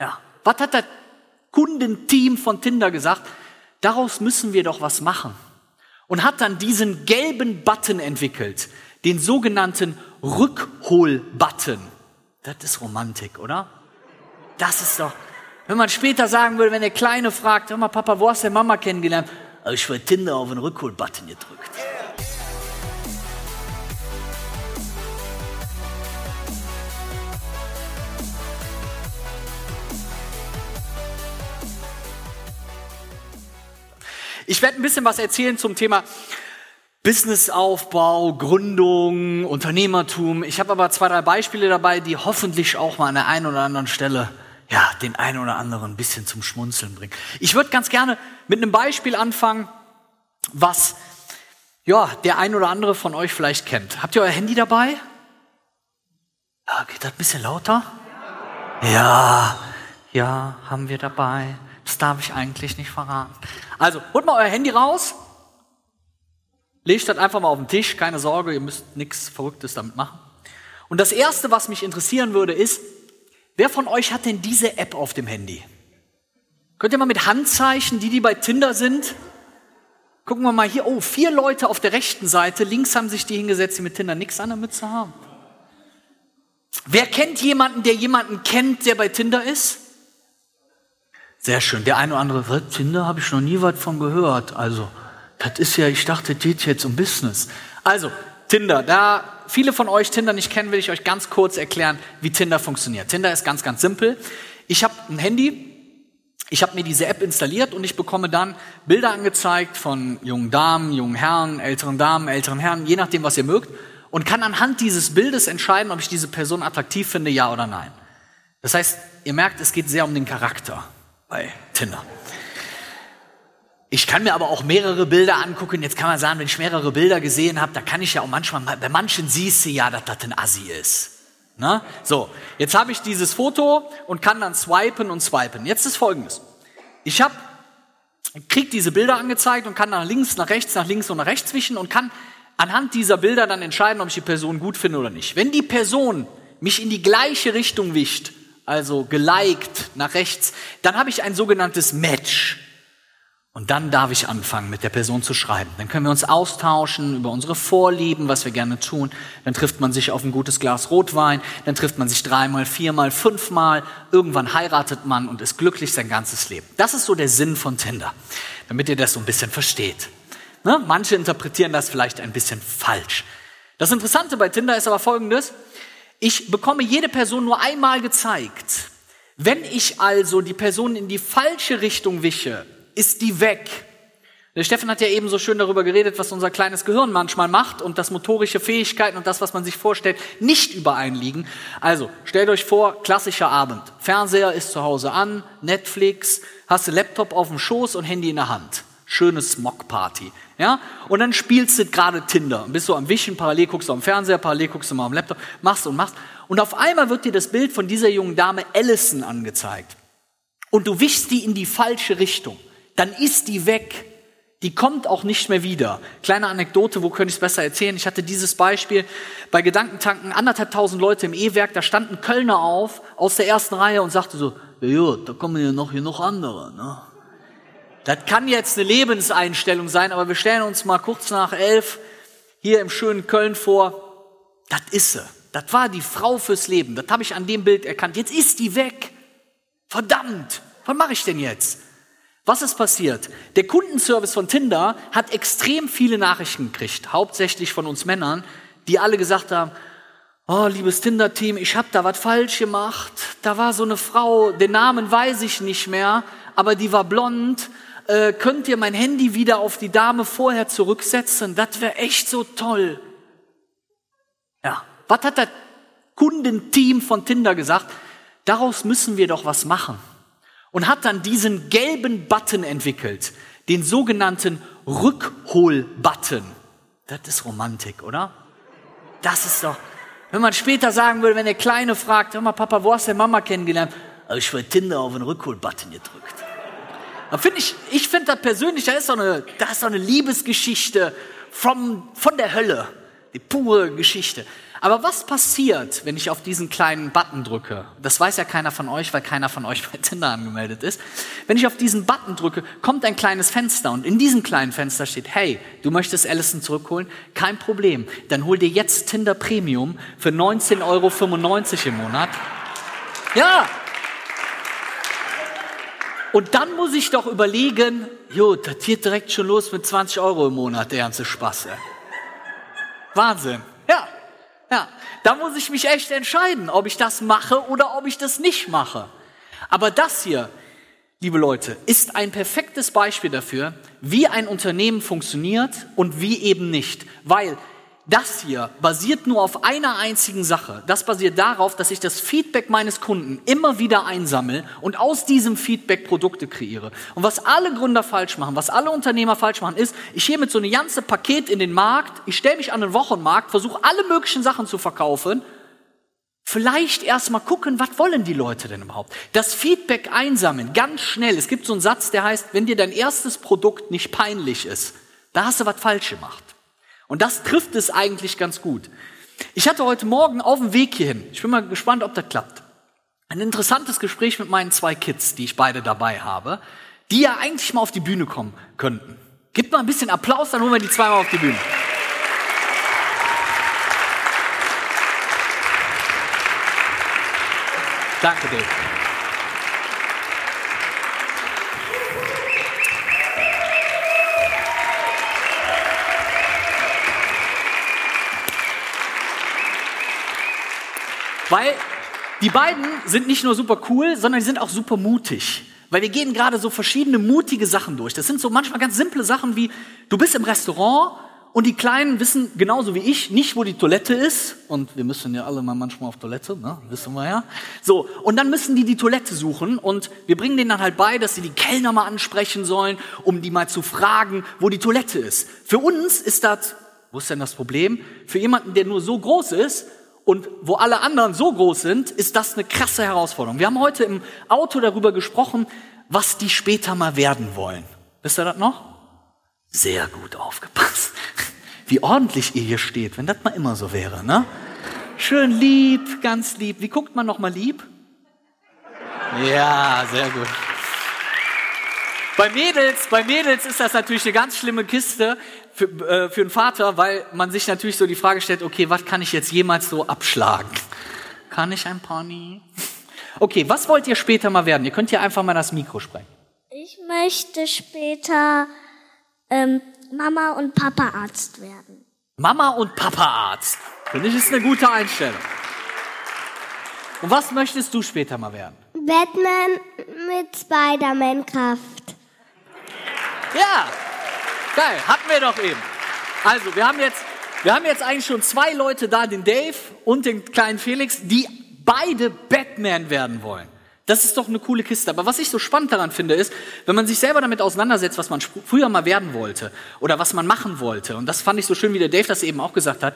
Ja, was hat das Kundenteam von Tinder gesagt? Daraus müssen wir doch was machen. Und hat dann diesen gelben Button entwickelt, den sogenannten Rückhol-Button. Das ist Romantik, oder? Das ist doch, wenn man später sagen würde, wenn der Kleine fragt, hör mal, Papa, wo hast du Mama kennengelernt? Ich war Tinder auf den Rückhol-Button gedrückt. Ich werde ein bisschen was erzählen zum Thema Businessaufbau, Gründung, Unternehmertum. Ich habe aber zwei, drei Beispiele dabei, die hoffentlich auch mal an der einen oder anderen Stelle ja, den einen oder anderen ein bisschen zum Schmunzeln bringen. Ich würde ganz gerne mit einem Beispiel anfangen, was ja, der ein oder andere von euch vielleicht kennt. Habt ihr euer Handy dabei? Ja, geht das ein bisschen lauter? Ja, ja, haben wir dabei. Das darf ich eigentlich nicht verraten. Also, holt mal euer Handy raus. Legt das einfach mal auf den Tisch. Keine Sorge, ihr müsst nichts Verrücktes damit machen. Und das Erste, was mich interessieren würde, ist, wer von euch hat denn diese App auf dem Handy? Könnt ihr mal mit Handzeichen, die, die bei Tinder sind, gucken wir mal hier, oh, vier Leute auf der rechten Seite, links haben sich die hingesetzt, die mit Tinder nichts an der Mütze haben. Wer kennt jemanden, der jemanden kennt, der bei Tinder ist? Sehr schön. Der eine oder andere, was, Tinder habe ich noch nie was von gehört. Also, das ist ja, ich dachte, das geht jetzt um Business. Also, Tinder, da viele von euch Tinder nicht kennen, will ich euch ganz kurz erklären, wie Tinder funktioniert. Tinder ist ganz, ganz simpel. Ich habe ein Handy, ich habe mir diese App installiert und ich bekomme dann Bilder angezeigt von jungen Damen, jungen Herren, älteren Damen, älteren Herren, je nachdem, was ihr mögt, und kann anhand dieses Bildes entscheiden, ob ich diese Person attraktiv finde, ja oder nein. Das heißt, ihr merkt, es geht sehr um den Charakter bei Tinder. Ich kann mir aber auch mehrere Bilder angucken. Jetzt kann man sagen, wenn ich mehrere Bilder gesehen habe, da kann ich ja auch manchmal, bei manchen siehst du ja, dass das ein Assi ist. Na? So, jetzt habe ich dieses Foto und kann dann swipen und swipen. Jetzt ist folgendes. Ich habe krieg diese Bilder angezeigt und kann nach links, nach rechts, nach links und nach rechts wischen und kann anhand dieser Bilder dann entscheiden, ob ich die Person gut finde oder nicht. Wenn die Person mich in die gleiche Richtung wischt, also geliked nach rechts, dann habe ich ein sogenanntes Match. Und dann darf ich anfangen, mit der Person zu schreiben. Dann können wir uns austauschen über unsere Vorlieben, was wir gerne tun. Dann trifft man sich auf ein gutes Glas Rotwein. Dann trifft man sich dreimal, viermal, fünfmal. Irgendwann heiratet man und ist glücklich sein ganzes Leben. Das ist so der Sinn von Tinder, damit ihr das so ein bisschen versteht. Ne? Manche interpretieren das vielleicht ein bisschen falsch. Das Interessante bei Tinder ist aber folgendes. Ich bekomme jede Person nur einmal gezeigt. Wenn ich also die Person in die falsche Richtung wische, ist die weg. Der Stefan hat ja eben so schön darüber geredet, was unser kleines Gehirn manchmal macht und dass motorische Fähigkeiten und das, was man sich vorstellt, nicht übereinliegen. Also, stellt euch vor, klassischer Abend. Fernseher ist zu Hause an, Netflix, hast du Laptop auf dem Schoß und Handy in der Hand. Schöne Smog-Party. Ja? Und dann spielst du gerade Tinder. Bist so am Wischen, parallel guckst du am Fernseher, parallel guckst du mal am Laptop, machst und machst. Und auf einmal wird dir das Bild von dieser jungen Dame Allison angezeigt. Und du wischst die in die falsche Richtung. Dann ist die weg. Die kommt auch nicht mehr wieder. Kleine Anekdote, wo könnte ich es besser erzählen? Ich hatte dieses Beispiel bei Gedankentanken, anderthalb tausend Leute im E-Werk, da standen Kölner auf aus der ersten Reihe und sagte so, ja, da kommen ja noch hier noch andere. Ne? Das kann jetzt eine Lebenseinstellung sein, aber wir stellen uns mal kurz nach elf hier im schönen Köln vor. Das ist sie. Das war die Frau fürs Leben. Das habe ich an dem Bild erkannt. Jetzt ist die weg. Verdammt. Was mache ich denn jetzt? Was ist passiert? Der Kundenservice von Tinder hat extrem viele Nachrichten gekriegt, hauptsächlich von uns Männern, die alle gesagt haben, oh, liebes Tinder-Team, ich habe da was falsch gemacht. Da war so eine Frau, den Namen weiß ich nicht mehr, aber die war blond äh, könnt ihr mein Handy wieder auf die Dame vorher zurücksetzen? Das wäre echt so toll. Ja, was hat das Kundenteam von Tinder gesagt? Daraus müssen wir doch was machen. Und hat dann diesen gelben Button entwickelt, den sogenannten Rückhol-Button. Das ist Romantik, oder? Das ist doch, wenn man später sagen würde, wenn der Kleine fragt, hör mal, Papa, wo hast du Mama kennengelernt? Also ich war Tinder auf den Rückhol-Button gedrückt. Finde ich, ich finde das persönlich, da ist so eine, da ist so eine Liebesgeschichte vom, von der Hölle. Die pure Geschichte. Aber was passiert, wenn ich auf diesen kleinen Button drücke? Das weiß ja keiner von euch, weil keiner von euch bei Tinder angemeldet ist. Wenn ich auf diesen Button drücke, kommt ein kleines Fenster und in diesem kleinen Fenster steht, hey, du möchtest Allison zurückholen? Kein Problem. Dann hol dir jetzt Tinder Premium für 19,95 Euro im Monat. Ja, und dann muss ich doch überlegen, jo, das geht direkt schon los mit 20 Euro im Monat, der ganze Spaß. Ey. Wahnsinn. Ja, ja. Da muss ich mich echt entscheiden, ob ich das mache oder ob ich das nicht mache. Aber das hier, liebe Leute, ist ein perfektes Beispiel dafür, wie ein Unternehmen funktioniert und wie eben nicht. Weil das hier basiert nur auf einer einzigen Sache. Das basiert darauf, dass ich das Feedback meines Kunden immer wieder einsammle und aus diesem Feedback Produkte kreiere. Und was alle Gründer falsch machen, was alle Unternehmer falsch machen, ist, ich gehe mit so einem ganzen Paket in den Markt, ich stelle mich an den Wochenmarkt, versuche alle möglichen Sachen zu verkaufen, vielleicht erstmal gucken, was wollen die Leute denn überhaupt? Das Feedback einsammeln, ganz schnell. Es gibt so einen Satz, der heißt, wenn dir dein erstes Produkt nicht peinlich ist, da hast du was falsch gemacht. Und das trifft es eigentlich ganz gut. Ich hatte heute Morgen auf dem Weg hierhin, ich bin mal gespannt, ob das klappt, ein interessantes Gespräch mit meinen zwei Kids, die ich beide dabei habe, die ja eigentlich mal auf die Bühne kommen könnten. Gib mal ein bisschen Applaus, dann holen wir die zweimal auf die Bühne. Danke, Dave. Weil die beiden sind nicht nur super cool, sondern die sind auch super mutig. Weil wir gehen gerade so verschiedene mutige Sachen durch. Das sind so manchmal ganz simple Sachen wie, du bist im Restaurant und die Kleinen wissen genauso wie ich nicht, wo die Toilette ist. Und wir müssen ja alle mal manchmal auf Toilette, ne? wissen wir ja. So, und dann müssen die die Toilette suchen und wir bringen denen dann halt bei, dass sie die Kellner mal ansprechen sollen, um die mal zu fragen, wo die Toilette ist. Für uns ist das, wo ist denn das Problem? Für jemanden, der nur so groß ist, und wo alle anderen so groß sind, ist das eine krasse Herausforderung. Wir haben heute im Auto darüber gesprochen, was die später mal werden wollen. Wisst ihr das noch? Sehr gut aufgepasst. Wie ordentlich ihr hier steht, wenn das mal immer so wäre, ne? Schön lieb, ganz lieb. Wie guckt man noch mal lieb? Ja, sehr gut. Bei Mädels, bei Mädels ist das natürlich eine ganz schlimme Kiste für, äh, für einen Vater, weil man sich natürlich so die Frage stellt, okay, was kann ich jetzt jemals so abschlagen? Kann ich ein Pony? Okay, was wollt ihr später mal werden? Ihr könnt ja einfach mal das Mikro sprechen. Ich möchte später ähm, Mama und Papa Arzt werden. Mama und Papa Arzt. Finde ich, ist eine gute Einstellung. Und was möchtest du später mal werden? Batman mit Spider-Man-Kraft. Ja, geil, hatten wir doch eben. Also, wir haben jetzt, wir haben jetzt eigentlich schon zwei Leute da, den Dave und den kleinen Felix, die beide Batman werden wollen. Das ist doch eine coole Kiste. Aber was ich so spannend daran finde, ist, wenn man sich selber damit auseinandersetzt, was man früher mal werden wollte oder was man machen wollte, und das fand ich so schön, wie der Dave das eben auch gesagt hat,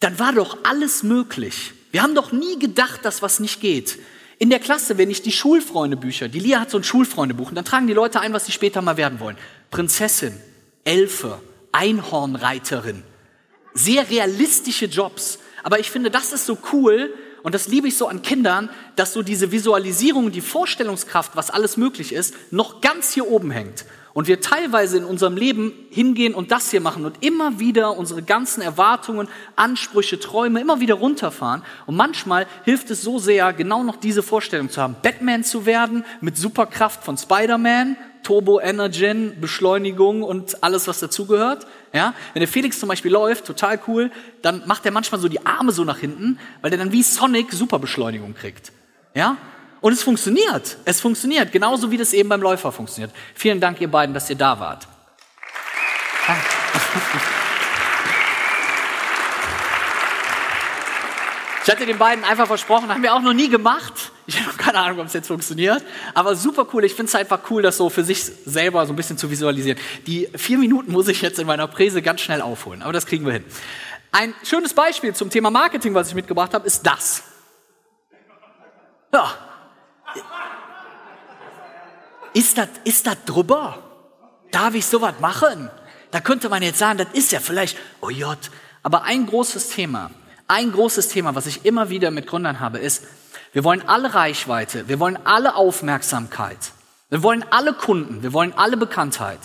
dann war doch alles möglich. Wir haben doch nie gedacht, dass was nicht geht. In der Klasse, wenn ich die Schulfreundebücher, die Lia hat so ein Schulfreundebuch, und dann tragen die Leute ein, was sie später mal werden wollen. Prinzessin, Elfe, Einhornreiterin. Sehr realistische Jobs. Aber ich finde, das ist so cool, und das liebe ich so an Kindern, dass so diese Visualisierung, die Vorstellungskraft, was alles möglich ist, noch ganz hier oben hängt und wir teilweise in unserem Leben hingehen und das hier machen und immer wieder unsere ganzen Erwartungen, Ansprüche, Träume immer wieder runterfahren. Und manchmal hilft es so sehr, genau noch diese Vorstellung zu haben, Batman zu werden mit Superkraft von Spider-Man, Turbo Energy, Beschleunigung und alles, was dazugehört. Ja, wenn der Felix zum Beispiel läuft, total cool, dann macht er manchmal so die Arme so nach hinten, weil er dann wie Sonic Superbeschleunigung kriegt. Ja, und es funktioniert. Es funktioniert. Genauso wie das eben beim Läufer funktioniert. Vielen Dank, ihr beiden, dass ihr da wart. Ich hatte den beiden einfach versprochen, haben wir auch noch nie gemacht. Ich habe keine Ahnung, ob es jetzt funktioniert. Aber super cool. Ich finde es einfach cool, das so für sich selber so ein bisschen zu visualisieren. Die vier Minuten muss ich jetzt in meiner Präse ganz schnell aufholen. Aber das kriegen wir hin. Ein schönes Beispiel zum Thema Marketing, was ich mitgebracht habe, ist das. Ja, ist das ist drüber? Darf ich sowas machen? Da könnte man jetzt sagen, das ist ja vielleicht, oh Gott, aber ein großes Thema. Ein großes Thema, was ich immer wieder mit Gründern habe, ist, wir wollen alle Reichweite, wir wollen alle Aufmerksamkeit, wir wollen alle Kunden, wir wollen alle Bekanntheit.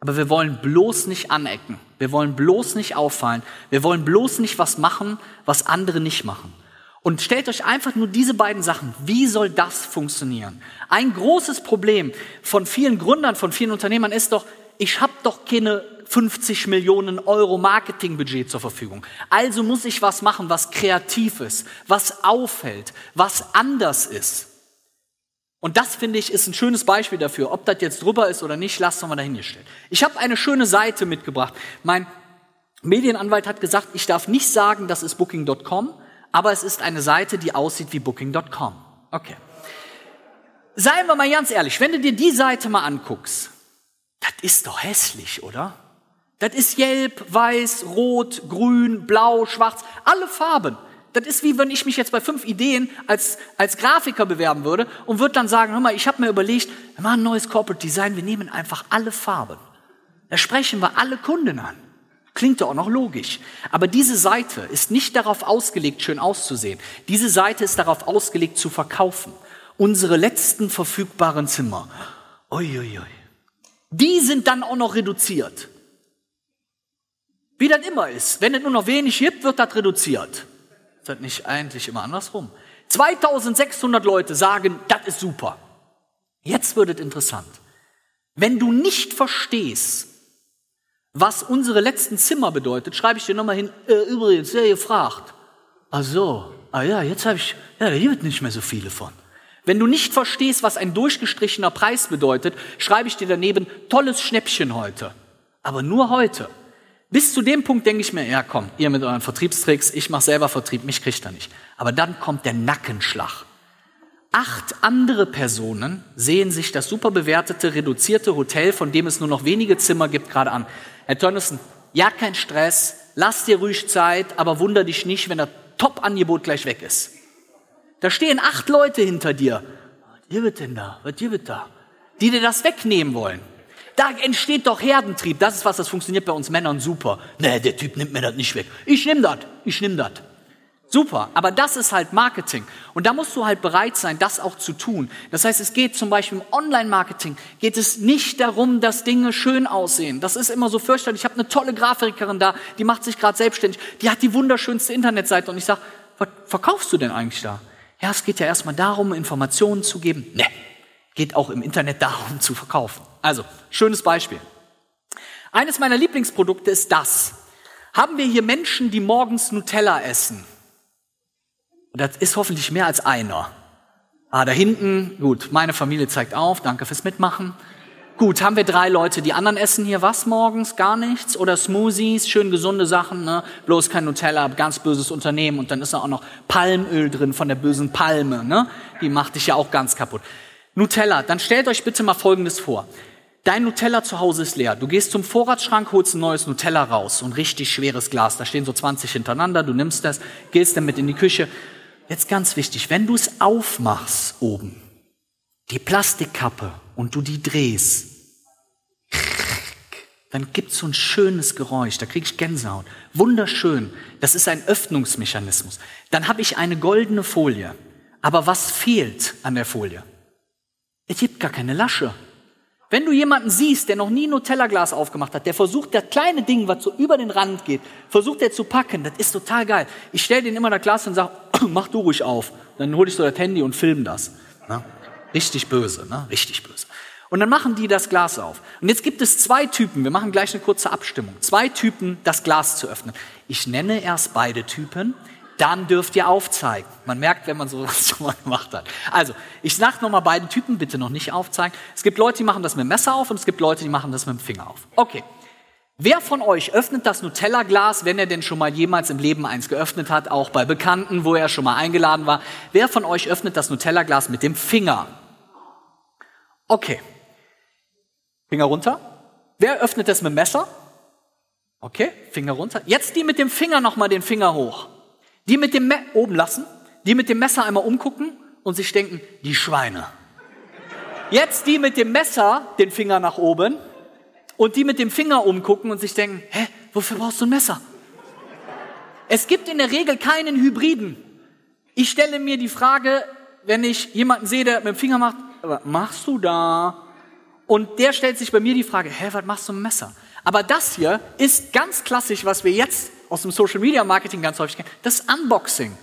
Aber wir wollen bloß nicht anecken. Wir wollen bloß nicht auffallen. Wir wollen bloß nicht was machen, was andere nicht machen. Und stellt euch einfach nur diese beiden Sachen. Wie soll das funktionieren? Ein großes Problem von vielen Gründern, von vielen Unternehmern ist doch, ich habe doch keine 50 Millionen Euro Marketingbudget zur Verfügung. Also muss ich was machen, was kreativ ist, was auffällt, was anders ist. Und das finde ich ist ein schönes Beispiel dafür. Ob das jetzt drüber ist oder nicht, doch mal dahingestellt. Ich habe eine schöne Seite mitgebracht. Mein Medienanwalt hat gesagt, ich darf nicht sagen, das ist Booking.com, aber es ist eine Seite, die aussieht wie Booking.com. Okay. Seien wir mal ganz ehrlich, wenn du dir die Seite mal anguckst, das ist doch hässlich, oder? Das ist gelb, weiß, rot, grün, blau, schwarz, alle Farben. Das ist wie wenn ich mich jetzt bei fünf Ideen als, als Grafiker bewerben würde und würde dann sagen, hör mal, ich habe mir überlegt, wir machen ein neues Corporate Design, wir nehmen einfach alle Farben. Da sprechen wir alle Kunden an. Klingt doch auch noch logisch. Aber diese Seite ist nicht darauf ausgelegt, schön auszusehen. Diese Seite ist darauf ausgelegt, zu verkaufen. Unsere letzten verfügbaren Zimmer. Uiuiui. Die sind dann auch noch reduziert. Wie das immer ist. Wenn es nur noch wenig gibt, wird das reduziert. Ist das nicht eigentlich immer andersrum? 2600 Leute sagen, das ist super. Jetzt wird es interessant. Wenn du nicht verstehst, was unsere letzten Zimmer bedeutet, schreibe ich dir nochmal hin, äh, übrigens, sehr gefragt. Ach so, ah ja, jetzt habe ich, ja, da gibt nicht mehr so viele von. Wenn du nicht verstehst, was ein durchgestrichener Preis bedeutet, schreibe ich dir daneben, tolles Schnäppchen heute. Aber nur heute. Bis zu dem Punkt denke ich mir, ja komm, ihr mit euren Vertriebstricks, ich mache selber Vertrieb, mich kriegt er nicht. Aber dann kommt der Nackenschlag. Acht andere Personen sehen sich das super bewertete, reduzierte Hotel, von dem es nur noch wenige Zimmer gibt, gerade an. Herr Tönnissen, ja, kein Stress, lass dir ruhig Zeit, aber wunder dich nicht, wenn das Top-Angebot gleich weg ist. Da stehen acht Leute hinter dir. Was wird denn da? Was wird da? Die dir das wegnehmen wollen. Da entsteht doch Herdentrieb. Das ist was, das funktioniert bei uns Männern super. Nee, der Typ nimmt mir das nicht weg. Ich nimm das. Ich nimm das. Super, aber das ist halt Marketing. Und da musst du halt bereit sein, das auch zu tun. Das heißt, es geht zum Beispiel im Online-Marketing, geht es nicht darum, dass Dinge schön aussehen. Das ist immer so fürchterlich. Ich habe eine tolle Grafikerin da, die macht sich gerade selbstständig. Die hat die wunderschönste Internetseite. Und ich sage, was verkaufst du denn eigentlich da? Ja, es geht ja erstmal darum, Informationen zu geben. Ne, geht auch im Internet darum zu verkaufen. Also, schönes Beispiel. Eines meiner Lieblingsprodukte ist das. Haben wir hier Menschen, die morgens Nutella essen? Und das ist hoffentlich mehr als einer. Ah, da hinten, gut, meine Familie zeigt auf, danke fürs Mitmachen. Gut, haben wir drei Leute. Die anderen essen hier was morgens? Gar nichts? Oder Smoothies, schön gesunde Sachen, ne? bloß kein Nutella, ganz böses Unternehmen. Und dann ist da auch noch Palmöl drin von der bösen Palme. Ne? Die macht dich ja auch ganz kaputt. Nutella, dann stellt euch bitte mal Folgendes vor. Dein Nutella zu Hause ist leer. Du gehst zum Vorratsschrank, holst ein neues Nutella raus, ein richtig schweres Glas. Da stehen so 20 hintereinander. Du nimmst das, gehst damit in die Küche. Jetzt ganz wichtig, wenn du es aufmachst oben, die Plastikkappe und du die drehst, dann gibt's so ein schönes Geräusch, da krieg ich Gänsehaut. Wunderschön, das ist ein Öffnungsmechanismus. Dann habe ich eine goldene Folie. Aber was fehlt an der Folie? Es gibt gar keine Lasche. Wenn du jemanden siehst, der noch nie ein Nutella-Glas aufgemacht hat, der versucht, das kleine Ding, was so über den Rand geht, versucht er zu packen, das ist total geil. Ich stelle den immer das Glas und sage, mach du ruhig auf. Dann hole ich so das Handy und film das. Ne? Richtig böse, ne? richtig böse. Und dann machen die das Glas auf. Und jetzt gibt es zwei Typen, wir machen gleich eine kurze Abstimmung, zwei Typen, das Glas zu öffnen. Ich nenne erst beide Typen, dann dürft ihr aufzeigen. Man merkt, wenn man sowas schon mal gemacht hat. Also, ich sage nochmal beiden Typen, bitte noch nicht aufzeigen. Es gibt Leute, die machen das mit dem Messer auf und es gibt Leute, die machen das mit dem Finger auf. Okay. Wer von euch öffnet das Nutella-Glas, wenn er denn schon mal jemals im Leben eins geöffnet hat, auch bei Bekannten, wo er schon mal eingeladen war? Wer von euch öffnet das Nutella-Glas mit dem Finger? Okay. Finger runter. Wer öffnet das mit dem Messer? Okay, Finger runter. Jetzt die mit dem Finger nochmal den Finger hoch. Die mit dem Me oben lassen, die mit dem Messer einmal umgucken und sich denken, die Schweine. Jetzt die mit dem Messer den Finger nach oben und die mit dem Finger umgucken und sich denken, hä, wofür brauchst du ein Messer? Es gibt in der Regel keinen Hybriden. Ich stelle mir die Frage, wenn ich jemanden sehe, der mit dem Finger macht, was machst du da? Und der stellt sich bei mir die Frage, hä, was machst du mit dem Messer? Aber das hier ist ganz klassisch, was wir jetzt aus dem Social Media Marketing ganz häufig kennen, das Unboxing.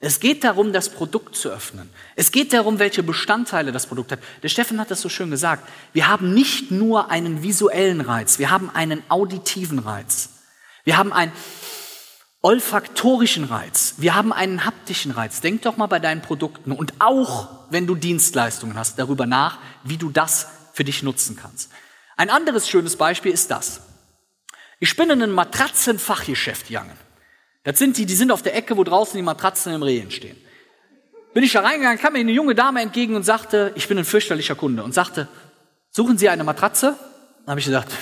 Es geht darum, das Produkt zu öffnen. Es geht darum, welche Bestandteile das Produkt hat. Der Steffen hat das so schön gesagt. Wir haben nicht nur einen visuellen Reiz, wir haben einen auditiven Reiz. Wir haben einen olfaktorischen Reiz. Wir haben einen haptischen Reiz. Denk doch mal bei deinen Produkten und auch, wenn du Dienstleistungen hast, darüber nach, wie du das für dich nutzen kannst. Ein anderes schönes Beispiel ist das. Ich bin in einem Matratzenfachgeschäft gegangen. Das sind die, die sind auf der Ecke, wo draußen die Matratzen im Rehen stehen. Bin ich da reingegangen, kam mir eine junge Dame entgegen und sagte, ich bin ein fürchterlicher Kunde und sagte, suchen Sie eine Matratze? Dann habe ich gesagt,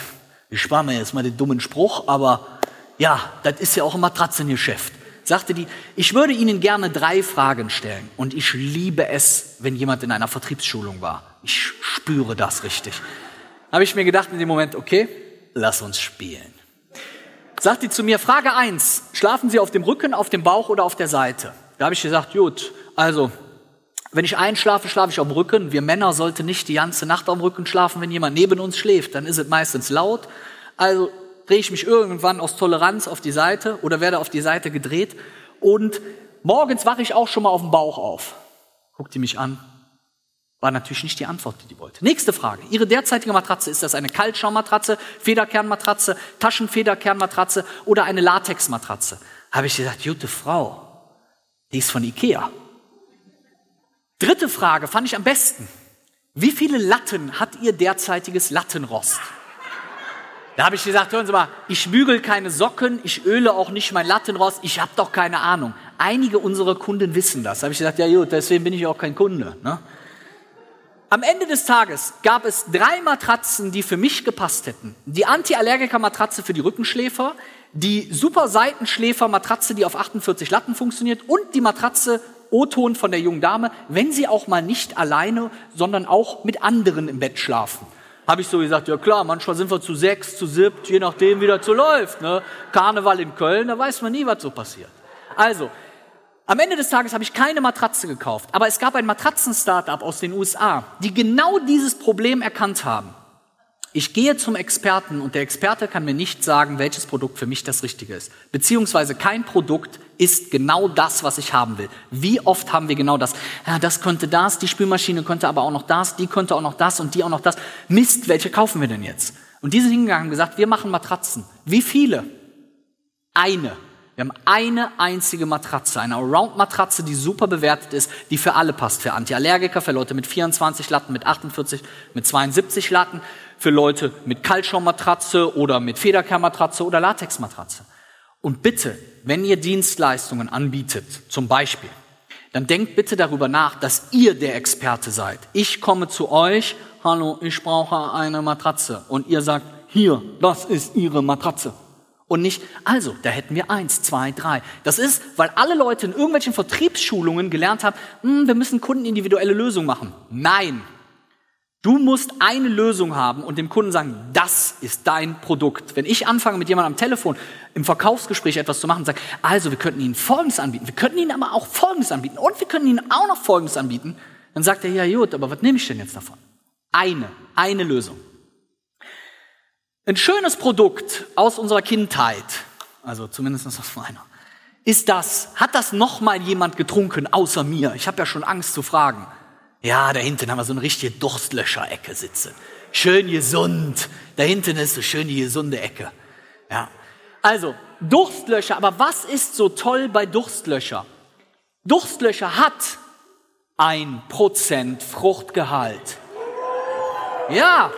ich spare mir jetzt mal den dummen Spruch, aber ja, das ist ja auch ein Matratzengeschäft. Sagte die, ich würde Ihnen gerne drei Fragen stellen und ich liebe es, wenn jemand in einer Vertriebsschulung war. Ich spüre das richtig. Habe ich mir gedacht in dem Moment, okay, lass uns spielen sagt die zu mir, Frage eins: schlafen Sie auf dem Rücken, auf dem Bauch oder auf der Seite? Da habe ich gesagt, gut, also, wenn ich einschlafe, schlafe ich auf dem Rücken. Wir Männer sollten nicht die ganze Nacht auf dem Rücken schlafen. Wenn jemand neben uns schläft, dann ist es meistens laut. Also drehe ich mich irgendwann aus Toleranz auf die Seite oder werde auf die Seite gedreht. Und morgens wache ich auch schon mal auf dem Bauch auf. Guckt die mich an, war natürlich nicht die Antwort, die die wollte. Nächste Frage. Ihre derzeitige Matratze, ist das eine Kaltschaummatratze, Federkernmatratze, Taschenfederkernmatratze oder eine Latexmatratze? Habe ich gesagt, gute Frau, die ist von Ikea. Dritte Frage fand ich am besten. Wie viele Latten hat Ihr derzeitiges Lattenrost? Da habe ich gesagt, hören Sie mal, ich bügel keine Socken, ich öle auch nicht mein Lattenrost, ich habe doch keine Ahnung. Einige unserer Kunden wissen das. Da habe ich gesagt, ja gut, deswegen bin ich auch kein Kunde. Ne? Am Ende des Tages gab es drei Matratzen, die für mich gepasst hätten. Die Anti-Allergiker-Matratze für die Rückenschläfer, die Super Seitenschläfer-Matratze, die auf 48 Latten funktioniert und die Matratze O-Ton von der jungen Dame, wenn sie auch mal nicht alleine, sondern auch mit anderen im Bett schlafen. Habe ich so gesagt, ja klar, manchmal sind wir zu sechs, zu siebt, je nachdem, wie das so läuft. Ne? Karneval in Köln, da weiß man nie, was so passiert. Also, am Ende des Tages habe ich keine Matratze gekauft, aber es gab ein Matratzen-Startup aus den USA, die genau dieses Problem erkannt haben. Ich gehe zum Experten und der Experte kann mir nicht sagen, welches Produkt für mich das Richtige ist. Beziehungsweise kein Produkt ist genau das, was ich haben will. Wie oft haben wir genau das? Ja, das könnte das, die Spülmaschine könnte aber auch noch das, die könnte auch noch das und die auch noch das. Mist, welche kaufen wir denn jetzt? Und die sind hingegangen und gesagt, wir machen Matratzen. Wie viele? Eine. Wir haben eine einzige Matratze, eine Around-Matratze, die super bewertet ist, die für alle passt. Für Antiallergiker, für Leute mit 24 Latten, mit 48, mit 72 Latten, für Leute mit Kaltschaummatratze oder mit Federkernmatratze oder Latexmatratze. Und bitte, wenn ihr Dienstleistungen anbietet, zum Beispiel, dann denkt bitte darüber nach, dass ihr der Experte seid. Ich komme zu euch, hallo, ich brauche eine Matratze. Und ihr sagt, hier, das ist Ihre Matratze. Und nicht, also, da hätten wir eins, zwei, drei. Das ist, weil alle Leute in irgendwelchen Vertriebsschulungen gelernt haben, hm, wir müssen Kunden individuelle Lösungen machen. Nein. Du musst eine Lösung haben und dem Kunden sagen, das ist dein Produkt. Wenn ich anfange, mit jemandem am Telefon im Verkaufsgespräch etwas zu machen sage, also, wir könnten Ihnen Folgendes anbieten, wir könnten Ihnen aber auch Folgendes anbieten und wir können Ihnen auch noch Folgendes anbieten, dann sagt er, ja gut, aber was nehme ich denn jetzt davon? Eine, eine Lösung. Ein schönes Produkt aus unserer Kindheit, also zumindest aus meiner, ist das, hat das noch mal jemand getrunken außer mir? Ich habe ja schon Angst zu fragen. Ja, da hinten haben wir so eine richtige Durstlöscherecke sitzen. Schön gesund. Da hinten ist so schön die gesunde Ecke. Ja. Also, Durstlöcher, aber was ist so toll bei Durstlöcher? Durstlöcher hat ein Prozent Fruchtgehalt. Ja.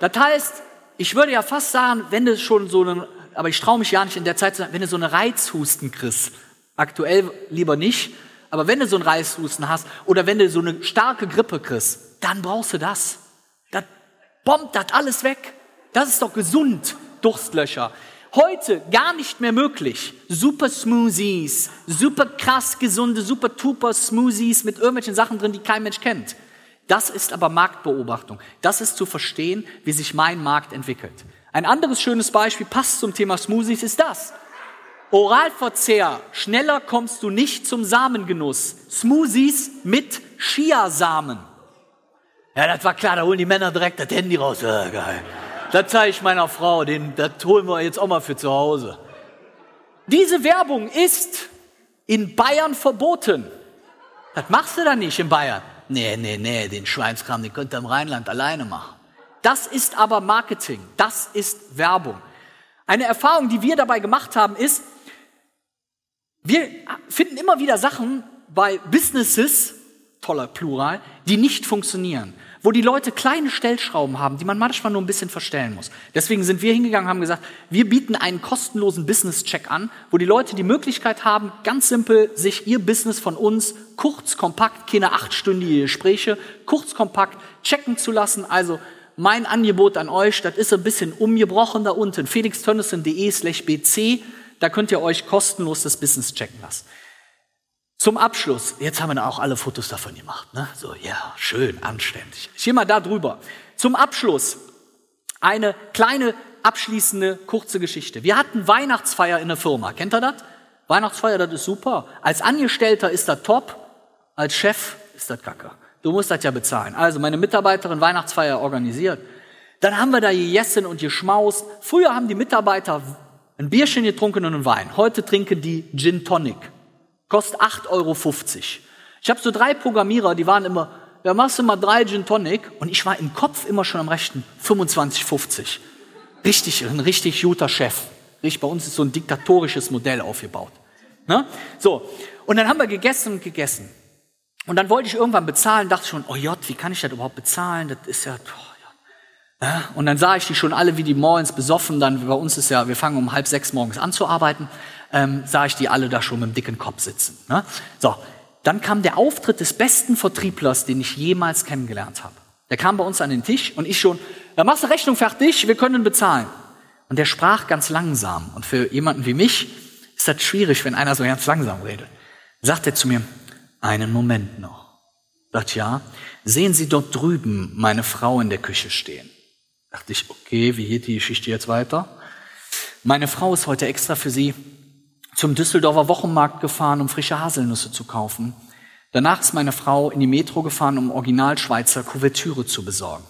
Das heißt, ich würde ja fast sagen, wenn du schon so einen, aber ich traue mich ja nicht in der Zeit zu sagen, wenn du so eine Reizhusten kriegst, aktuell lieber nicht, aber wenn du so einen Reizhusten hast oder wenn du so eine starke Grippe kriegst, dann brauchst du das. Das bombt das alles weg. Das ist doch gesund, Durstlöcher. Heute gar nicht mehr möglich. Super Smoothies, super krass gesunde, super tuper Smoothies mit irgendwelchen Sachen drin, die kein Mensch kennt. Das ist aber Marktbeobachtung. Das ist zu verstehen, wie sich mein Markt entwickelt. Ein anderes schönes Beispiel passt zum Thema Smoothies ist das. Oralverzehr, schneller kommst du nicht zum Samengenuss. Smoothies mit Chiasamen. Ja, das war klar, da holen die Männer direkt das Handy raus. Ja, geil. Das zeige ich meiner Frau, den, das holen wir jetzt auch mal für zu Hause. Diese Werbung ist in Bayern verboten. Das machst du dann nicht in Bayern. Nee, nee, nee, den Schweinskram, den könnt ihr im Rheinland alleine machen. Das ist aber Marketing, das ist Werbung. Eine Erfahrung, die wir dabei gemacht haben, ist, wir finden immer wieder Sachen bei Businesses, toller Plural, die nicht funktionieren wo die Leute kleine Stellschrauben haben, die man manchmal nur ein bisschen verstellen muss. Deswegen sind wir hingegangen haben gesagt, wir bieten einen kostenlosen Business-Check an, wo die Leute die Möglichkeit haben, ganz simpel sich ihr Business von uns kurz, kompakt, keine achtstündige Gespräche, kurz, kompakt checken zu lassen. Also mein Angebot an euch, das ist ein bisschen umgebrochen da unten, felixtönnissen.de slash bc, da könnt ihr euch kostenlos das Business checken lassen. Zum Abschluss, jetzt haben wir auch alle Fotos davon gemacht. Ne? So, ja, schön, anständig. Ich gehe mal da drüber. Zum Abschluss eine kleine abschließende kurze Geschichte. Wir hatten Weihnachtsfeier in der Firma. Kennt ihr das? Weihnachtsfeier, das ist super. Als Angestellter ist das top, als Chef ist das kacke. Du musst das ja bezahlen. Also meine Mitarbeiterin Weihnachtsfeier organisiert. Dann haben wir da gegessen und geschmaust. Früher haben die Mitarbeiter ein Bierchen getrunken und einen Wein. Heute trinken die Gin Tonic. Kostet 8,50 Euro. Ich habe so drei Programmierer, die waren immer, ja, machst du mal drei Gin Tonic? Und ich war im Kopf immer schon am rechten 25,50. Richtig, ein richtig guter Chef. Richtig, bei uns ist so ein diktatorisches Modell aufgebaut. Ne? So, und dann haben wir gegessen und gegessen. Und dann wollte ich irgendwann bezahlen, dachte schon, oh Gott, wie kann ich das überhaupt bezahlen? Das ist ja, oh, ja. Und dann sah ich die schon alle wie die morgens besoffen. Dann bei uns ist ja, wir fangen um halb sechs morgens an zu arbeiten ähm, sah ich die alle da schon mit dem dicken Kopf sitzen. Ne? So, dann kam der Auftritt des besten Vertrieblers, den ich jemals kennengelernt habe. Der kam bei uns an den Tisch und ich schon, ja, machst du Rechnung fertig, wir können bezahlen. Und der sprach ganz langsam. Und für jemanden wie mich ist das schwierig, wenn einer so ganz langsam redet. Sagt er zu mir, einen Moment noch. Sagt ja, sehen Sie dort drüben meine Frau in der Küche stehen. Dachte ich, okay, wie geht die Geschichte jetzt weiter? Meine Frau ist heute extra für Sie zum Düsseldorfer Wochenmarkt gefahren, um frische Haselnüsse zu kaufen. Danach ist meine Frau in die Metro gefahren, um Original-Schweizer Kuvertüre zu besorgen.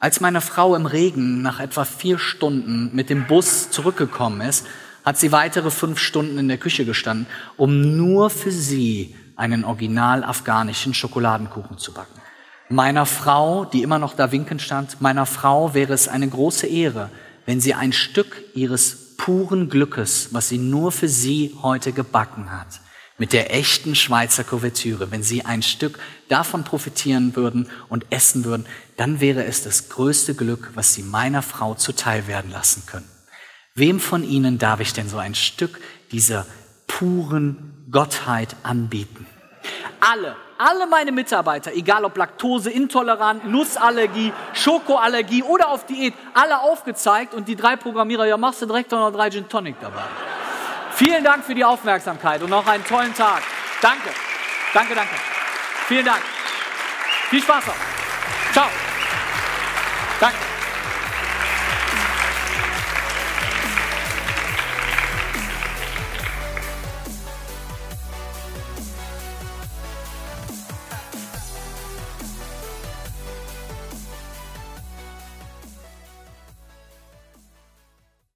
Als meine Frau im Regen nach etwa vier Stunden mit dem Bus zurückgekommen ist, hat sie weitere fünf Stunden in der Küche gestanden, um nur für sie einen original afghanischen Schokoladenkuchen zu backen. Meiner Frau, die immer noch da winkend stand, meiner Frau wäre es eine große Ehre, wenn sie ein Stück ihres puren Glückes, was sie nur für sie heute gebacken hat, mit der echten Schweizer Kuvertüre, wenn sie ein Stück davon profitieren würden und essen würden, dann wäre es das größte Glück, was sie meiner Frau zuteil werden lassen können. Wem von ihnen darf ich denn so ein Stück dieser puren Gottheit anbieten? Alle alle meine Mitarbeiter, egal ob Laktoseintolerant, Nussallergie, Schokoallergie oder auf Diät, alle aufgezeigt und die drei Programmierer, ja, machst du direkt noch drei Gin Tonic dabei. Vielen Dank für die Aufmerksamkeit und noch einen tollen Tag. Danke, danke, danke. Vielen Dank. Viel Spaß noch. Ciao. Danke.